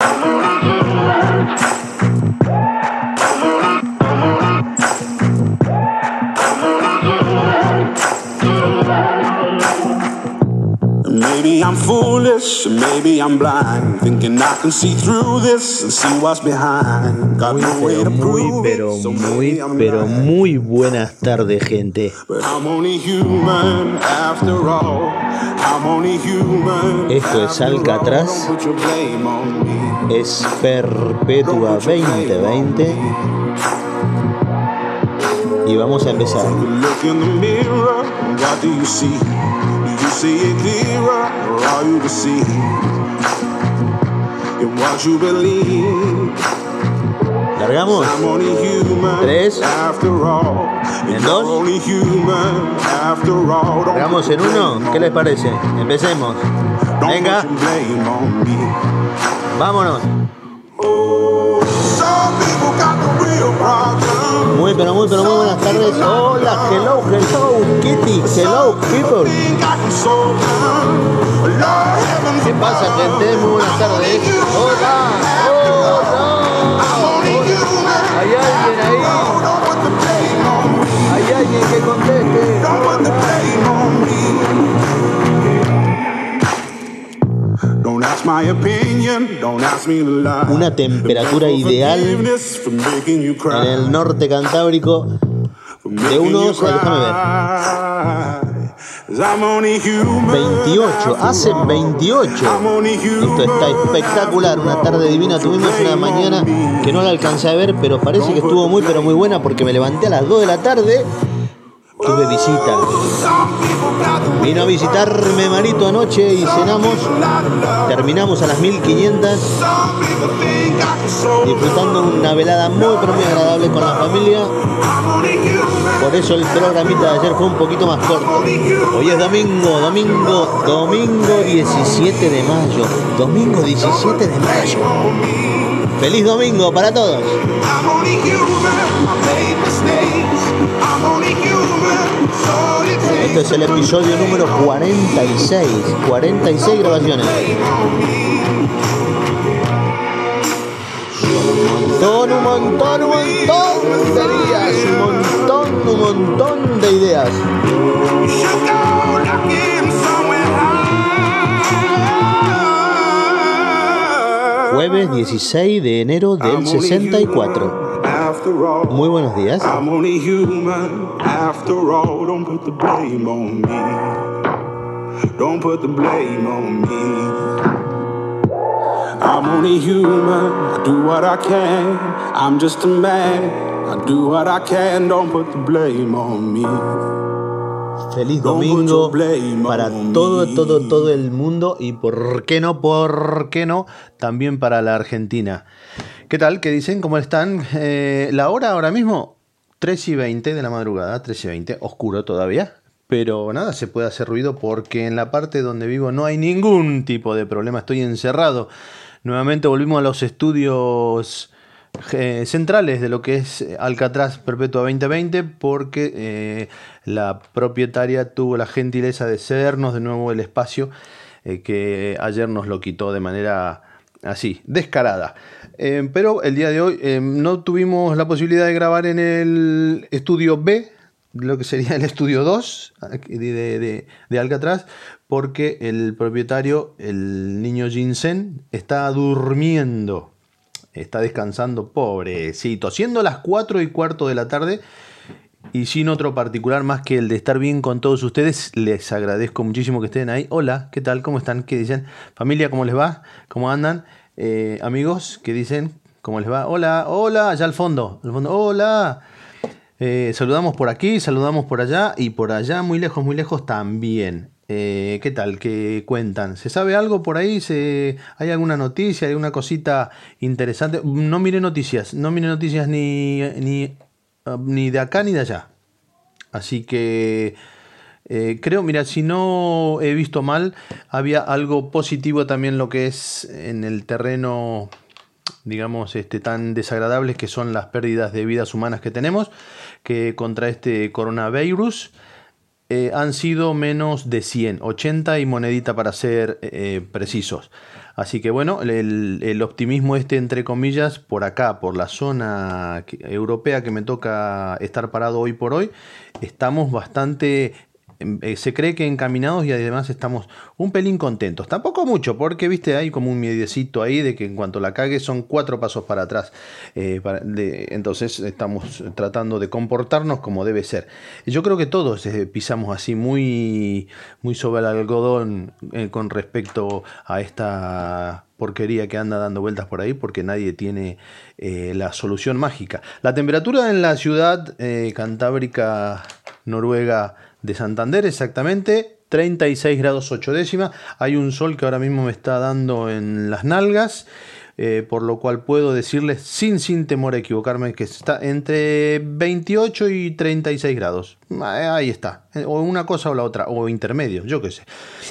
Maybe I'm foolish, maybe I'm blind, thinking I can see through this and see what's behind. Got Muy, no way pero to muy, prove pero it, so muy, I'm pero lying. muy buenas tardes, gente. But I'm only human after all. I'm only human. Esto es. Alcatraz. Es Perpetua 2020 y vamos a empezar. You see? It clearer, or are you deceived in what you believe? Tres. after all. En dos. you're only human after all. Don't ¿Largamos put en uno? ¿Qué les parece? Empecemos. Venga, vámonos. Muy, pero muy, pero muy buenas tardes. Hola, hello, hello, Kitty, hello, people. ¿Qué pasa, gente? Muy buenas tardes. Hola, hola. Human. ¿Hay alguien ahí? Una temperatura ideal. En el norte cantábrico de unos, déjame ver. cry. 'Cause I'm only human 28, after hace all. 28. I'm only Esto está espectacular, una tarde divina. Tuvimos una mañana que no la alcancé a ver, pero parece que estuvo muy, pero muy buena porque me levanté a las 2 de la tarde. Tuve visita. Vino a visitarme Marito anoche y cenamos. Terminamos a las 1500 Some people think I can solve it. disfrutando una velada muy, pero muy agradable con la familia. Por eso el programita de ayer fue un poquito más corto. Hoy es domingo, domingo, domingo 17 de mayo. Domingo 17 de mayo. Feliz domingo para todos. Este es el episodio número 46. 46 grabaciones. Un montón, un montón, un montón de días. Un montón, un montón de ideas. Jueves 16 de enero del I'm only 64. Human After all. Muy buenos días. I'm only human after all. Don't put the blame on me. Don't put the blame on me. I'm only human. I do what I can. I'm just a man. I do what I can. Don't put the blame on me. Feliz domingo para todo, todo, todo el mundo y por qué no, por qué no, también para la Argentina. ¿Qué tal? ¿Qué dicen? ¿Cómo están? Eh, la hora ahora mismo, 3 y 20 de la madrugada, 3 y 20, oscuro todavía. Pero nada, se puede hacer ruido porque en la parte donde vivo no hay ningún tipo de problema, estoy encerrado. Nuevamente volvimos a los estudios eh, centrales de lo que es Alcatraz Perpetua 2020 porque eh, la propietaria tuvo la gentileza de cedernos de nuevo el espacio que ayer nos lo quitó de manera así, descarada. Eh, pero el día de hoy eh, no tuvimos la posibilidad de grabar en el estudio B, lo que sería el estudio 2 de, de- de Alcatraz, porque el propietario, el niño Jinsen, está durmiendo. Está descansando, pobrecito. Siendo las 4 y cuarto de la tarde y sin otro particular más que el de estar bien con todos ustedes, les agradezco muchísimo que estén ahí. Hola, ¿qué tal? ¿Cómo están? ¿Qué dicen? Familia, ¿cómo les va? ¿Cómo andan? Eh, amigos, ¿qué dicen? ¿Cómo les va? Hola, hola, allá al fondo. Al fondo. Hola. Eh, saludamos por aquí, saludamos por allá y por allá, muy lejos, muy lejos también. Eh, ¿Qué tal? ¿Qué cuentan? ¿Se sabe algo por ahí? ¿Se... ¿Hay alguna noticia? ¿Hay alguna cosita interesante? No mire noticias, no mire noticias ni, ni, ni de acá ni de allá. Así que eh, creo, mira, si no he visto mal, había algo positivo también lo que es en el terreno, digamos, este, tan desagradables que son las pérdidas de vidas humanas que tenemos, que contra este coronavirus eh, han sido menos de 100, 80 y monedita para ser eh, precisos. Así que bueno, el, optimismo este, entre comillas, por acá, por la zona europea que me toca estar parado hoy por hoy, estamos bastante eh, se cree que encaminados y además estamos un pelín contentos. Tampoco mucho, porque viste, hay como un miedecito ahí de que en cuanto la cague son cuatro pasos para atrás. Eh, entonces estamos tratando de comportarnos como debe ser. Yo creo que todos eh, pisamos así muy, muy sobre el algodón con respecto a esta porquería que anda dando vueltas por ahí porque nadie tiene la solución mágica. La temperatura en la ciudad cantábrica noruega de Santander exactamente, 36 grados 8 décimas. Hay un sol que ahora mismo me está dando en las nalgas. Eh, por lo cual puedo decirles sin, sin temor a equivocarme que está entre 28 y 36 grados. Eh, ahí está, eh, o una cosa o la otra, o intermedio, yo qué sé.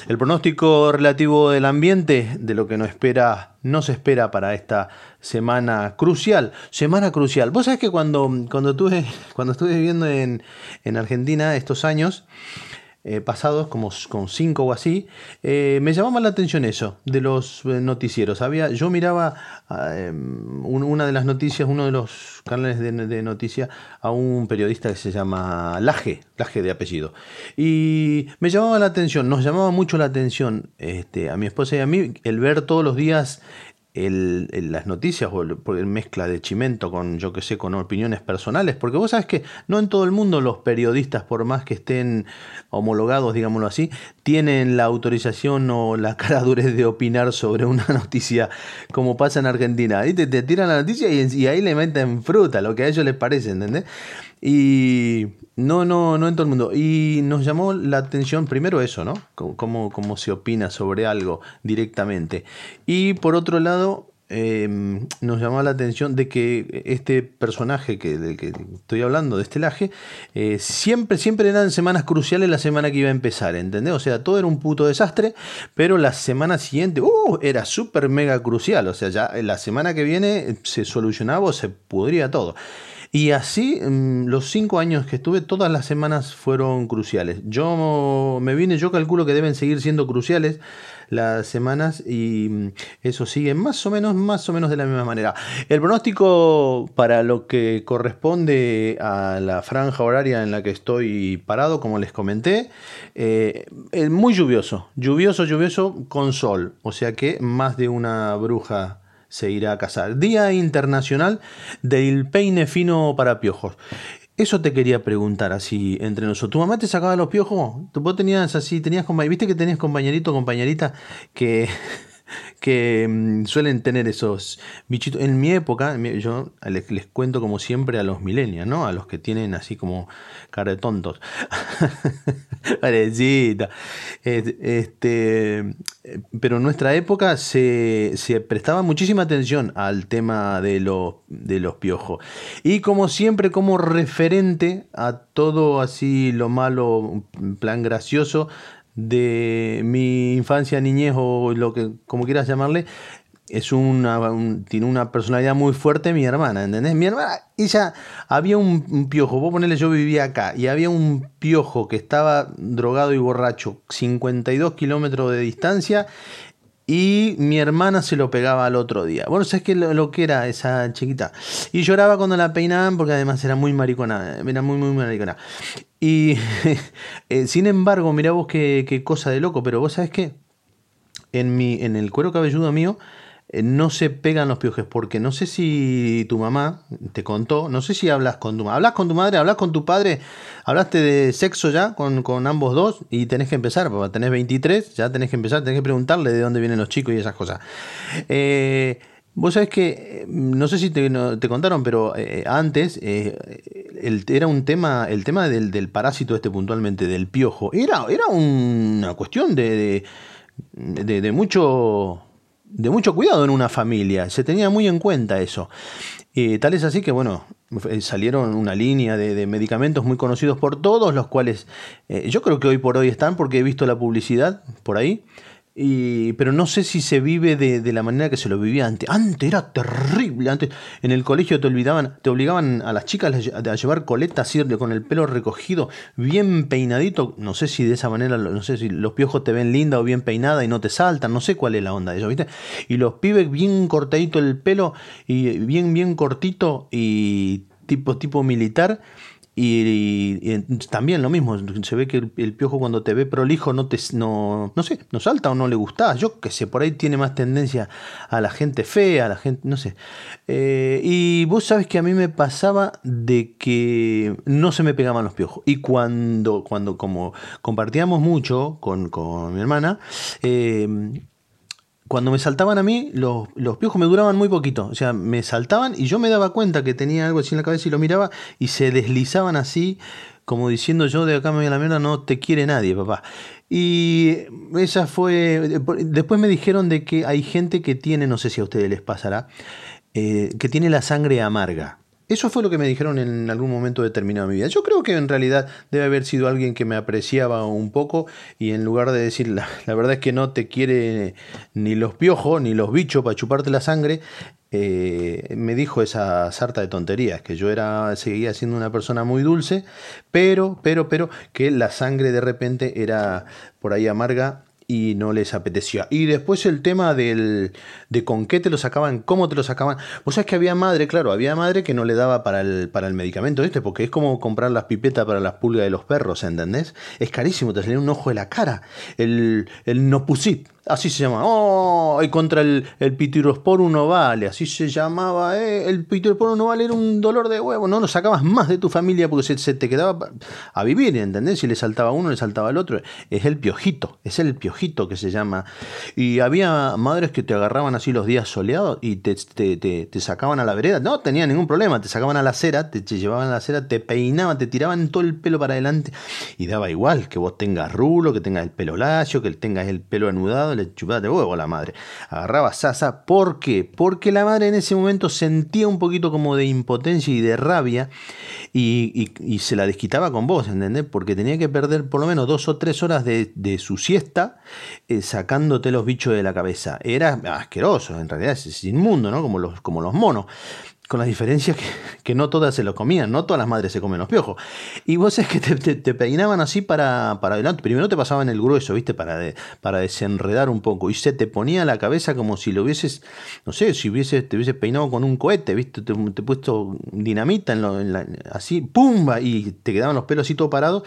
El pronóstico relativo del ambiente, de lo que nos espera, no se espera para esta semana crucial. Semana crucial. Vos sabés que cuando, cuando, tuve, cuando estuve viviendo en, en Argentina estos años, eh, pasados, como con cinco o así, eh, me llamaba la atención eso, de los eh, noticieros. Había, yo miraba ah, em, una de las noticias, uno de los canales de, noticias, a un periodista que se llama Laje, Laje de apellido. Y me llamaba la atención, nos llamaba mucho la atención este, a mi esposa y a mí el ver todos los días el, las noticias o el, mezcla de chimento con, yo que sé, con opiniones personales, porque vos sabes que no en todo el mundo los periodistas, por más que estén homologados, digámoslo así, tienen la autorización o la cara durez de opinar sobre una noticia como pasa en Argentina. Ahí te, tiran la noticia y, y ahí le meten fruta, lo que a ellos les parece, ¿entendés? Y no, no, no en todo el mundo. Y nos llamó la atención primero eso, ¿no? Cómo, cómo se opina sobre algo directamente. Y por otro lado, em, nos llamó la atención de que este personaje que, del que estoy hablando, de este laje, eh, siempre, siempre eran semanas cruciales la semana que iba a empezar, ¿entendés? O sea, todo era un puto desastre, pero la semana siguiente, uh, era súper mega crucial. O sea, ya la semana que viene se solucionaba o se pudría todo. Y así, mm, los cinco años que estuve, todas las semanas fueron cruciales. Yo me vine, yo calculo que deben seguir siendo cruciales las semanas y mm, eso sigue más o menos, más o menos de la misma manera. El pronóstico para lo que corresponde a la franja horaria en la que estoy parado, como les comenté, eh, es muy lluvioso, lluvioso, lluvioso con sol, o sea que más de una bruja se irá a casar. Día Internacional del Peine Fino para Piojos. Eso te quería preguntar así entre nosotros. ¿Tu mamá te sacaba los piojos? ¿Vos tenías así, tenías viste que tenías compañerito, compañerita que que mm, suelen tener esos bichitos. En mi época, yo les, cuento como siempre a los milenios, ¿no? A los que tienen así como cara de tontos. Este, pero en nuestra época se, prestaba muchísima atención al tema de los, de los piojos. Y como siempre, como referente a todo así lo malo, plan gracioso, de mi infancia, niñez o lo que como quieras llamarle, es una, tiene una personalidad muy fuerte mi hermana, ¿entendés? Mi hermana, ella, había un, piojo, vos ponele, yo vivía acá, y había un piojo que estaba drogado y borracho, 52 kilómetros de distancia, y mi hermana se lo pegaba al otro día. Bueno, ¿sabes qué lo, que era esa chiquita? Y lloraba cuando la peinaban porque además era muy maricona, era muy, muy maricona. Y eh, sin embargo, mira vos qué, cosa de loco, pero vos sabés que en, mi, en el cuero cabelludo mío no se pegan los piojes, porque no sé si tu mamá te contó, no sé si hablas con tu madre, hablas con tu madre, hablas con tu padre, hablaste de sexo ya con, con ambos dos y tenés que empezar, tenés 23, ya tenés que empezar, tenés que preguntarle de dónde vienen los chicos y esas cosas. Eh, Vos sabés que, no sé si te, contaron, pero eh, antes eh, era un tema, el tema del, parásito este puntualmente, del piojo, era, era una cuestión de, de, mucho, de mucho cuidado en una familia, se tenía muy en cuenta eso. Y tal es así que, bueno, eh, salieron una línea de, medicamentos muy conocidos por todos, los cuales yo creo que hoy por hoy están porque he visto la publicidad por ahí Y, pero no sé si se vive de, la manera que se lo vivía antes. Antes era terrible. Antes en el colegio te olvidaban, te obligaban a las chicas a llevar coletas con el pelo recogido, bien peinadito. No sé si de esa manera, no sé si los piojos te ven linda o bien peinada y no te saltan. No sé cuál es la onda de eso, ¿viste? Y los pibes bien cortadito el pelo y bien, bien cortito y tipo, tipo militar y, también lo mismo, se ve que el, piojo cuando te ve prolijo no te no, no sé, no salta o no le gusta. Yo que sé, por ahí tiene más tendencia a la gente fea, a la gente, no sé. Eh, y vos sabes que a mí me pasaba de que no se me pegaban los piojos. Y cuando, cuando como compartíamos mucho con, con mi hermana, eh, cuando me saltaban a mí, los, piojos me duraban muy poquito. O sea, me saltaban y yo me daba cuenta que tenía algo así en la cabeza y lo miraba y se deslizaban así, como diciendo yo de acá me voy a la mierda, no te quiere nadie, papá. Y esa fue. Después me dijeron de que hay gente que tiene, no sé si a ustedes les pasará, eh, que tiene la sangre amarga. Eso fue lo que me dijeron en algún momento determinado de mi vida. Yo creo que en realidad debe haber sido alguien que me apreciaba un poco y en lugar de decir la, verdad es que no te quiere ni los piojos ni los bichos para chuparte la sangre, eh, me dijo esa sarta de tonterías, que yo era, seguía siendo una persona muy dulce, pero, pero, pero, que la sangre de repente era por ahí amarga y no les apetecía. Y después el tema del, de con qué te lo sacaban, cómo te lo sacaban. Vos sabés que había madre, claro, había madre que no le daba para el, para el medicamento este, porque es como comprar las pipetas para las pulgas de los perros, ¿entendés? Es carísimo, te salía un ojo de la cara. El, el Nopusit, así se llama. Oh, y contra el, el pitirosporum no vale, así se llamaba. Eh. El pitirosporum no vale era un dolor de huevo. No lo sacabas más de tu familia porque se, te quedaba a vivir, ¿entendés? Si le saltaba uno, le saltaba al otro. Es el piojito, es el piojito que se llama. Y había madres que te agarraban así los días soleados y te, te, te, sacaban a la vereda. No tenía ningún problema, te sacaban a la acera, te, llevaban a la acera, te peinaban, te tiraban todo el pelo para adelante. Y daba igual que vos tengas rulo, que tengas el pelo lacio, que tengas el pelo anudado le chupaba de huevo a la madre. Agarraba sasa. ¿Por qué? Porque la madre en ese momento sentía un poquito como de impotencia y de rabia y, se la desquitaba con vos, ¿entendés? Porque tenía que perder por lo menos dos o tres horas de, su siesta eh, sacándote los bichos de la cabeza. Era asqueroso, en realidad es inmundo, ¿no? Como los, como los monos con la diferencia que, no todas se lo comían, no todas las madres se comen los piojos. Y vos es que te, peinaban así para, para, adelante. Primero te pasaban el grueso, ¿viste? Para, para desenredar un poco. Y se te ponía la cabeza como si lo hubieses, no sé, si hubiese, te hubiese peinado con un cohete, ¿viste? Te, te puesto dinamita en, lo, en la, así, ¡pumba! Y te quedaban los pelos así todo parados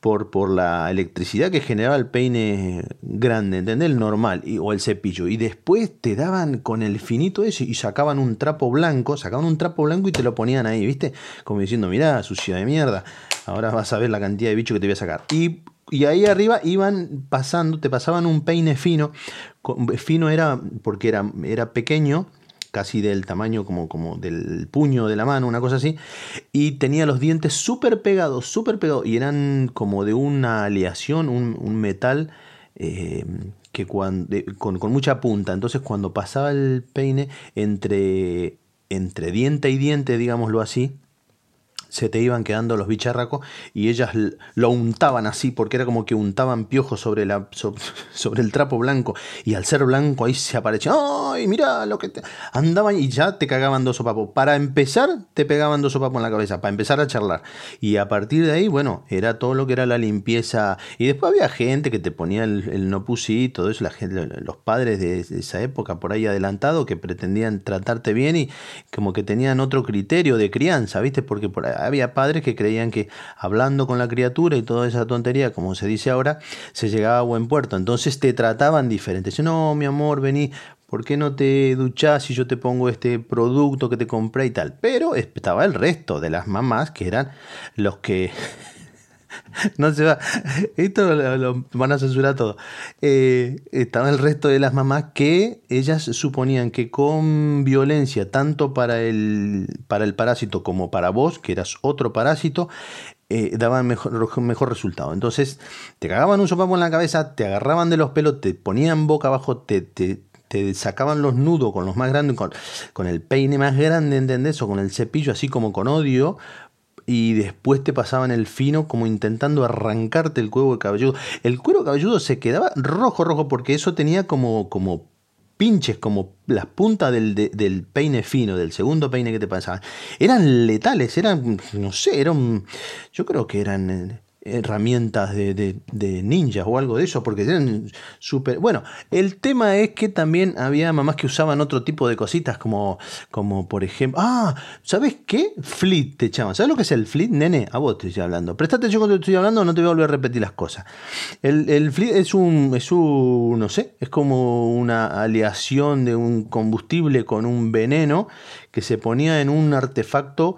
por, por la electricidad que generaba el peine grande, ¿entendés? El normal o el cepillo. Y después te daban con el finito ese y sacaban un trapo blanco, sacaban un trapo blanco y te lo ponían ahí, ¿viste? Como diciendo, mirá, sucia de mierda, ahora vas a ver la cantidad de bicho que te voy a sacar. Y, y ahí arriba iban pasando, te pasaban un peine fino. Fino era porque era, era pequeño casi del tamaño como, como del puño de la mano, una cosa así, y tenía los dientes súper pegados, súper pegados, y eran como de una aleación, un, metal eh, que cuando, con, con, mucha punta, entonces cuando pasaba el peine entre, entre diente y diente, digámoslo así, se te iban quedando los bicharracos y ellas lo untaban así, porque era como que untaban piojos sobre, la, sobre el trapo blanco. Y al ser blanco ahí se aparecía, ¡ay, mira lo que te... Andaban y ya te cagaban dos sopapos. Para empezar, te pegaban dos sopapos en la cabeza, para empezar a charlar. Y a partir de ahí, bueno, era todo lo que era la limpieza. Y después había gente que te ponía el, no pusí, todo eso, la gente, los padres de esa época por ahí adelantado que pretendían tratarte bien y como que tenían otro criterio de crianza, ¿viste? Porque por ahí había padres que creían que hablando con la criatura y toda esa tontería, como se dice ahora, se llegaba a buen puerto. Entonces te trataban diferente. Dice, no, mi amor, vení, ¿por qué no te duchas si yo te pongo este producto que te compré y tal? Pero estaba el resto de las mamás que eran los que no se va. Esto lo, van a censurar todo. Eh, estaba el resto de las mamás que ellas suponían que con violencia, tanto para el, para el parásito como para vos, que eras otro parásito, eh, daban mejor, mejor resultado. Entonces, te cagaban un sopapo en la cabeza, te agarraban de los pelos, te ponían boca abajo, te, te, sacaban los nudos con los más grandes, con, con el peine más grande, ¿entendés? O con el cepillo así como con odio, y después te pasaban el fino como intentando arrancarte el cuero cabelludo. El cuero cabelludo se quedaba rojo, rojo, porque eso tenía como, como pinches, como las puntas del, del, peine fino, del segundo peine que te pasaban. Eran letales, eran, no sé, eran, yo creo que eran eh, herramientas de, de, ninjas o algo de eso, porque eran súper... Bueno, el tema es que también había mamás que usaban otro tipo de cositas, como, como por ejemplo... Ah, ¿sabes qué? Fleet te llaman. ¿Sabes lo que es el fleet, nene? A vos te estoy hablando. Prestate atención cuando te estoy hablando, no te voy a volver a repetir las cosas. El, el fleet es un, es un, no sé, es como una aleación de un combustible con un veneno que se ponía en un artefacto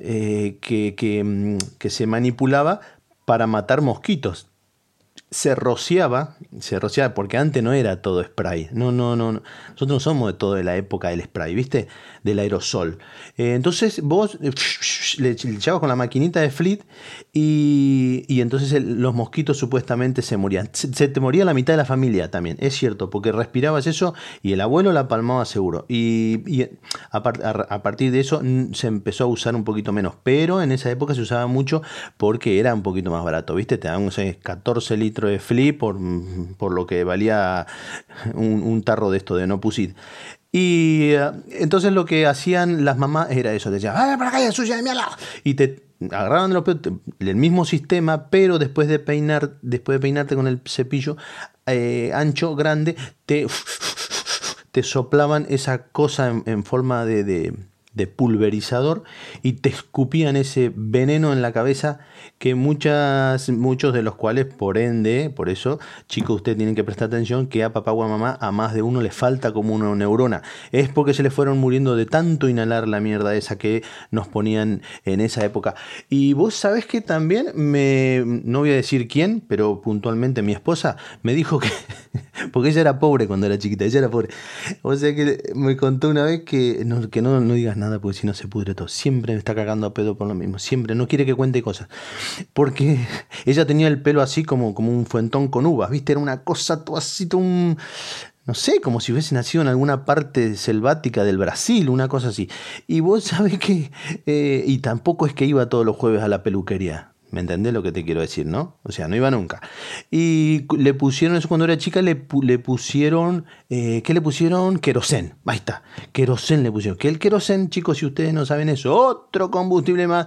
eh, que, que, mm, que se manipulaba para matar mosquitos se rociaba, se rociaba, porque antes no era todo spray. No, no, no. Nosotros no somos de toda la época del spray, ¿viste? Del aerosol. Eh, entonces vos eh, le, echabas con la maquinita de Fleet y, y entonces los mosquitos supuestamente se morían. Se, te moría la mitad de la familia también, es cierto, porque respirabas eso y el abuelo la palmaba seguro. Y, a, a, partir de eso se empezó a usar un poquito menos, pero en esa época se usaba mucho porque era un poquito más barato, ¿viste? Te daban, 14 litros de flip por, por lo que valía un, tarro de esto de no pusid. Y eh, entonces lo que hacían las mamás era eso, decían, ¡ay, para acá, sucia de mierda! Y te agarraban los el mismo sistema, pero después de peinar, después de peinarte con el cepillo eh, ancho, grande, te, te soplaban esa cosa en, forma de pulverizador y te escupían ese veneno en la cabeza que muchas, muchos de los cuales, por ende, por eso, chicos, ustedes tienen que prestar atención que a papá o a mamá a más de uno le falta como una neurona. Es porque se le fueron muriendo de tanto inhalar la mierda esa que nos ponían en esa época. Y vos sabés que también me, no voy a decir quién, pero puntualmente mi esposa me dijo que, porque ella era pobre cuando era chiquita, ella era pobre. O sea que me contó una vez que no, que no, no digas nada porque si no se pudre todo. Siempre me está cagando a pedo por lo mismo. Siempre, no quiere que cuente cosas porque ella tenía el pelo así como, como un fuentón con uvas, ¿viste? Era una cosa todo un, no sé, como si hubiese nacido en alguna parte selvática del Brasil, una cosa así. Y vos sabés que, eh, y tampoco es que iba todos los jueves a la peluquería. ¿Me entendés lo que te quiero decir, no? O sea, no iba nunca. Y le pusieron eso cuando era chica, le, le pusieron, eh, ¿qué le pusieron? Querosén. Ahí está, querosén le pusieron. Que el querosén, chicos, si ustedes no saben eso, otro combustible más.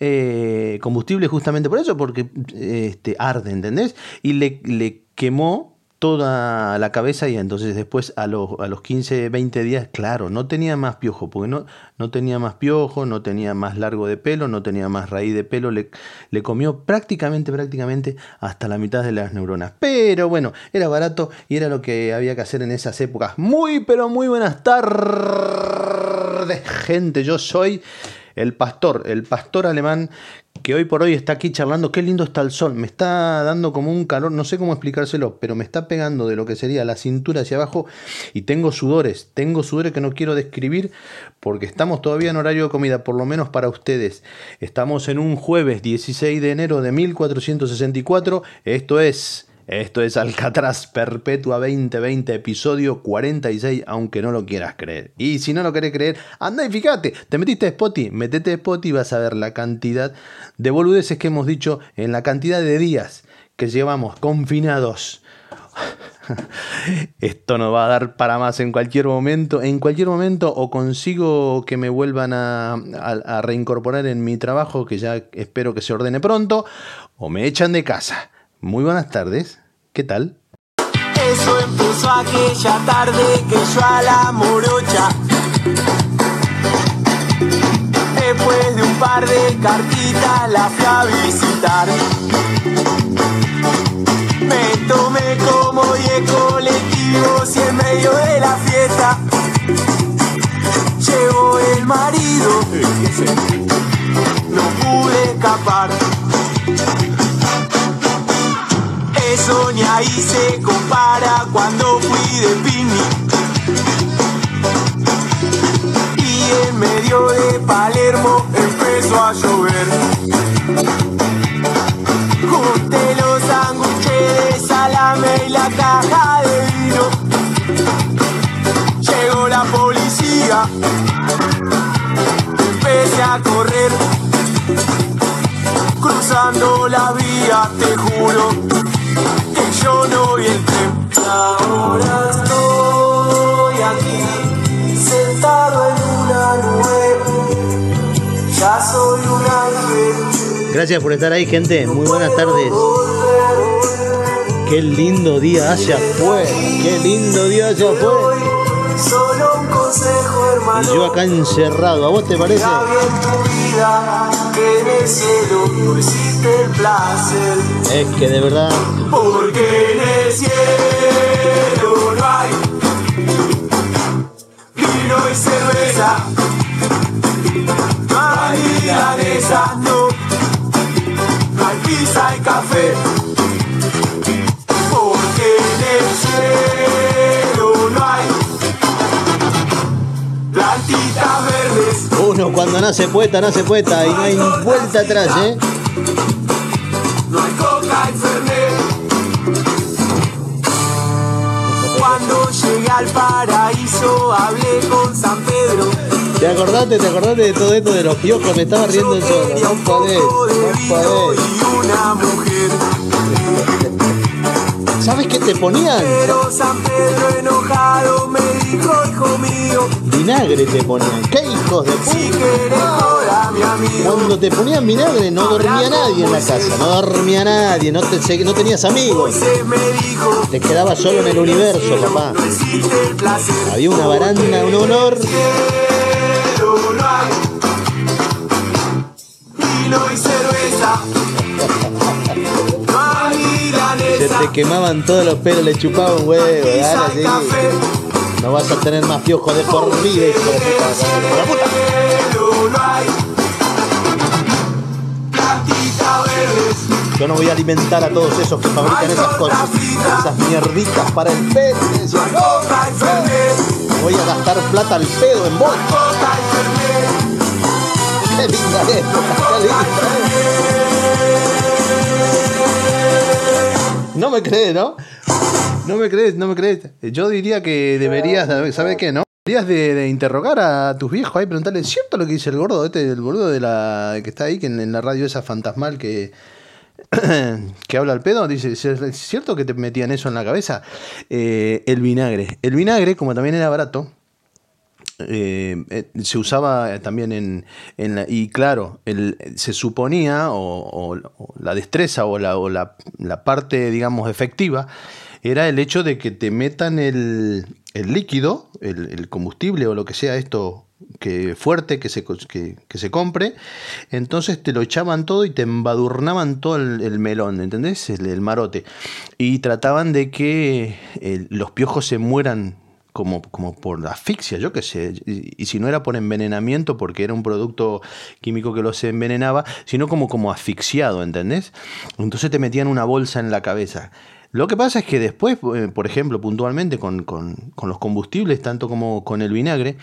Eh, combustible justamente por eso, porque este, arde, ¿entendés? Y le, le quemó toda la cabeza y entonces después a los, a los 15, 20 días, claro, no tenía más piojo, porque no, no tenía más piojo, no tenía más largo de pelo, no tenía más raíz de pelo, le, le comió prácticamente, prácticamente hasta la mitad de las neuronas. Pero bueno, era barato y era lo que había que hacer en esas épocas. Muy, pero muy buenas tardes, gente, yo soy el pastor, el pastor alemán que hoy por hoy está aquí charlando, qué lindo está el sol, me está dando como un calor, no sé cómo explicárselo, pero me está pegando de lo que sería la cintura hacia abajo y tengo sudores, tengo sudores que no quiero describir porque estamos todavía en horario de comida, por lo menos para ustedes. Estamos en un jueves 16 de enero de 1464, esto es esto es Alcatraz Perpetua 2020, episodio 46, aunque no lo quieras creer. Y si no lo querés creer, anda y fíjate, te metiste a Spotify, metete a Spotify y vas a ver la cantidad de boludeces que hemos dicho en la cantidad de días que llevamos confinados. Esto no va a dar para más en cualquier momento. En cualquier momento o consigo que me vuelvan a reincorporar en mi trabajo, que ya espero que se ordene pronto, o me echan de casa. Muy buenas tardes, ¿qué tal? Eso empezó aquella tarde que yo a la morocha. Después de un par de cartitas la fui a visitar. Me tomé como diez colectivos y en medio de la fiesta llegó el marido. No cuando fui de picnic. Y en medio de Palermo empezó a llover. Junté los sándwiches de salame y la caja de vino. Llegó la policía. Empecé a correr cruzando la vía, te juro que yo no vi el. Ahora estoy aquí, sentado en una nube. Ya soy un ángel. Gracias por estar ahí, gente. Muy buenas tardes. Qué lindo día hacia fue. Qué lindo día hacia fue. Solo consejo, hermano. Y yo acá encerrado. ¿A vos te parece? Tu vida que en el cielo no existe el placer. Es que de verdad. Porque en el cielo no hay vino y cerveza. No hay milanesa, no. No hay pizza y café. Cuando nace poeta, nace poeta. Y no hay vuelta atrás, ¿eh? No hay coca. Cuando llegué al paraíso hablé con San Pedro. ¿Te acordaste, te acordaste de todo esto de los piojos? Me estaba riendo el solo. Quería No un podés, poco de no vino podés. y una mujer. ¿Sabes qué te ponían? Pero San Pedro enojado me dijo, hijo mío, Vinagre te ponían. ¿Qué hijos de si puta? querés. Cuando te ponían vinagre no dormía nadie en la casa, no dormía nadie, no, te, no tenías amigos, te quedabas solo en el universo, papá. Había una baranda, un honor. Te quemaban todos los pelos, le chupaban huevo, dale así. No vas a tener más piojos de por vida, hijo de puta. Yo no voy a alimentar a todos esos que fabrican esas cosas, esas mierditas para el Fernet. voy a gastar plata al pedo en Fernet. Qué linda época, qué linda. No me crees, ¿no? No me crees, no me crees. Yo diría que deberías, ¿sabes qué, no? Deberías de, interrogar a tus viejos ahí, preguntarle, ¿es cierto lo que dice el gordo, este, el boludo de la que está ahí, que en, en la radio esa fantasmal que, que habla al pedo? Dice, ¿es cierto que te metían eso en la cabeza? Eh, el vinagre. El vinagre, como también era barato, eh, eh, se usaba también en, la, y claro, se suponía o, la destreza o, la, parte, digamos, efectiva era el hecho de que te metan el, líquido, el, combustible o lo que sea esto que fuerte que se, que, que se compre, entonces te lo echaban todo y te embadurnaban todo el, el melón, ¿entendés? El, marote. Y trataban de que eh, los piojos se mueran como, como por asfixia, yo qué sé, y, si no era por envenenamiento, porque era un producto químico que los envenenaba, sino como, como asfixiado, ¿entendés? Entonces te metían una bolsa en la cabeza. Lo que pasa es que después, eh, por ejemplo, puntualmente con, con- con los combustibles, tanto como con el vinagre,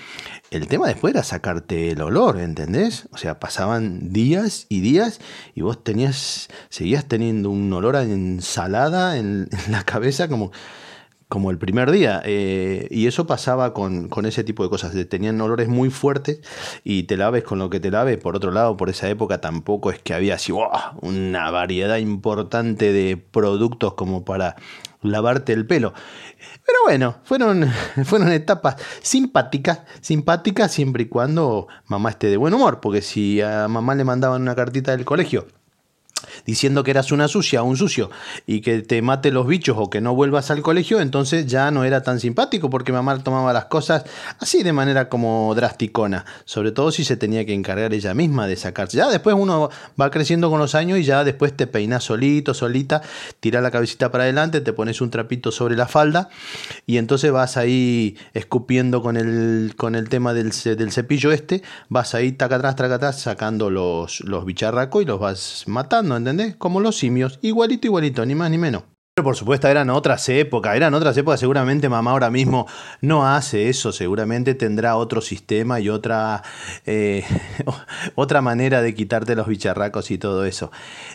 el tema después era sacarte el olor, ¿entendés? O sea, pasaban días y días y vos tenías, seguías teniendo un olor a ensalada en, en la cabeza como como el primer día. eh, y eso pasaba con, con ese tipo de cosas. Tenían olores muy fuertes y te laves con lo que te laves. Por otro lado, por esa época tampoco es que había así una variedad importante de productos como para lavarte el pelo. Pero bueno, fueron, fueron etapas simpáticas, simpáticas siempre y cuando mamá esté de buen humor. Porque si a mamá le mandaban una cartita del colegio diciendo que eras una sucia, un sucio, y que te mate los bichos o que no vuelvas al colegio, entonces ya no era tan simpático porque mamá tomaba las cosas así de manera como drasticona, sobre todo si se tenía que encargar ella misma de sacarse. Ya después uno va creciendo con los años y ya después te peinas solito, solita, tiras la cabecita para adelante, te pones un trapito sobre la falda y entonces vas ahí escupiendo con el, con el tema del, del cepillo este, vas ahí taca atrás, taca atrás, sacando los, los bicharracos y los vas matando, ¿entendés? Como los simios, igualito, igualito, ni más ni menos. Pero por supuesto eran otras épocas, eran otras épocas, seguramente mamá ahora mismo no hace eso, seguramente tendrá otro sistema y otra, eh, otra manera de quitarte los bicharracos y todo eso.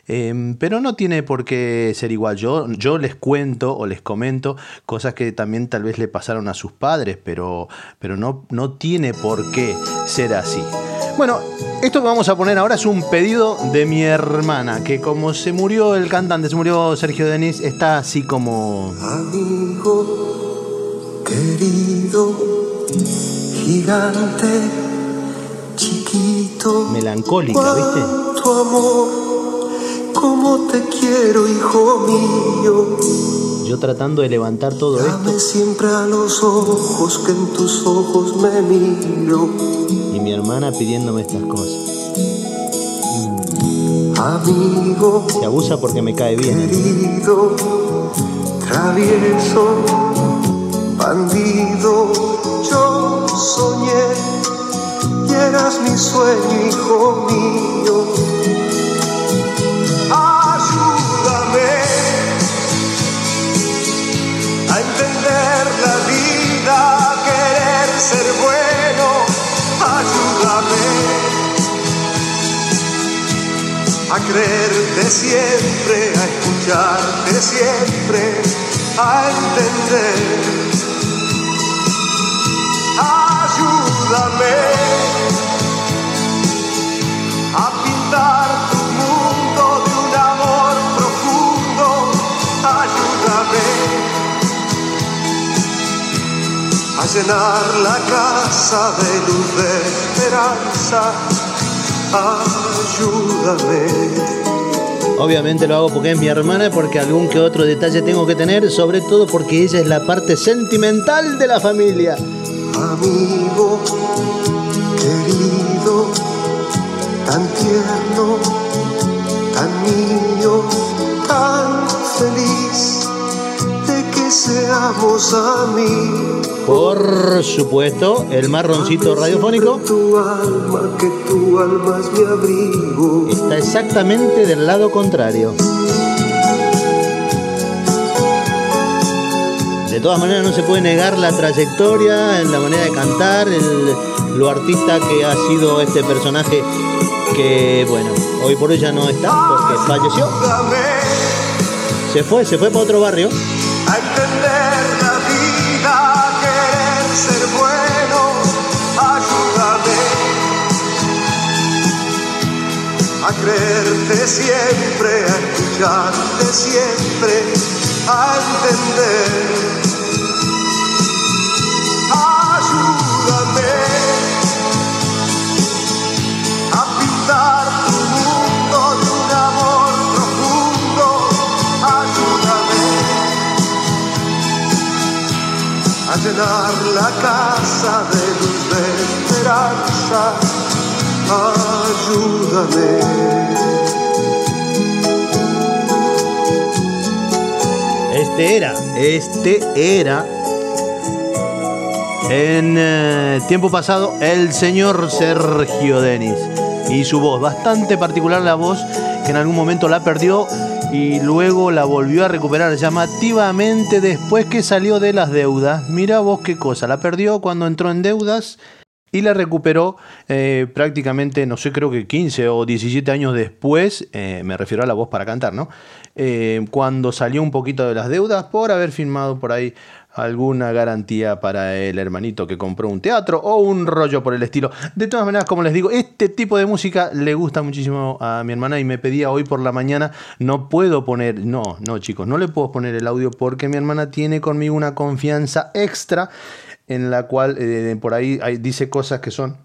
Eh, pero no tiene por qué ser igual, yo, yo les cuento o les comento cosas que también tal vez le pasaron a sus padres, pero, pero no, no tiene por qué ser así. Bueno, esto que vamos a poner ahora es un pedido de mi hermana, que como se murió el cantante, se murió Sergio Denis, está así como... Amigo, querido, gigante, chiquito. Melancólica, ¿viste? Tu amor, cómo te quiero, hijo mío. Yo tratando de levantar todo esto siempre a los ojos que en tus ojos me miro. y mi hermana pidiéndome estas cosas. Amigo, Se abusa porque me cae bien. querido, travieso, bandido, yo soñé y eras mi sueño, hijo mío. Creerte siempre, a escucharte siempre, a entender. Ayúdame a pintar tu mundo de un amor profundo. Ayúdame a llenar la casa de luz de esperanza. Ayúdame. Obviamente lo hago porque es mi hermana, porque algún que otro detalle tengo que tener, sobre todo porque ella es la parte sentimental de la familia. amigo querido, tan tierno, tan niño, tan feliz de que seamos amigos. Por supuesto, el marroncito radiofónico Tu alma, que tu alma es mi abrigo. está exactamente del lado contrario. De todas maneras no se puede negar la trayectoria, la manera de cantar, lo artista que ha sido este personaje que, bueno, hoy por hoy ya no está porque falleció. Se fue, se fue para otro barrio. a entender ser bueno. Ayúdame a creerte siempre, a escucharte siempre, a entender. La casa de luz de esperanza. Ayúdame. Este era, este era en eh, tiempo pasado el señor Sergio Denis y su voz, bastante particular la voz que en algún momento la perdió y luego la volvió a recuperar llamativamente después que salió de las deudas. Mira vos qué cosa, la perdió cuando entró en deudas y la recuperó eh, prácticamente, no sé, creo que 15 o 17 años después, eh, me refiero a la voz para cantar, ¿no? Eh, cuando salió un poquito de las deudas por haber firmado por ahí alguna garantía para el hermanito que compró un teatro o un rollo por el estilo. De todas maneras, como les digo, este tipo de música le gusta muchísimo a mi hermana y me pedía hoy por la mañana, no puedo poner, no, no chicos, no le puedo poner el audio porque mi hermana tiene conmigo una confianza extra en la cual eh, por ahí dice cosas que son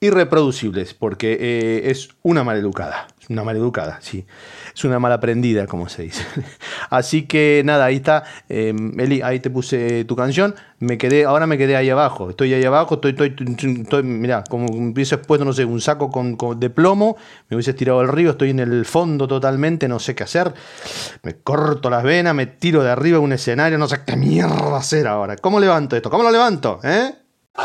irreproducibles, porque eh, es una maleducada, es una maleducada, sí, es una mala aprendida, como se dice. Así que nada, ahí está, eh, Eli, ahí te puse tu canción, me quedé, ahora me quedé ahí abajo, estoy ahí abajo, estoy, estoy, estoy mirá, como hubiese puesto, no sé, un saco con, de plomo, me hubiese tirado al río, estoy en el fondo totalmente, no sé qué hacer, me corto las venas, me tiro de arriba de un escenario, no sé qué mierda hacer ahora, ¿cómo levanto esto? ¿Cómo lo levanto? ¿Eh?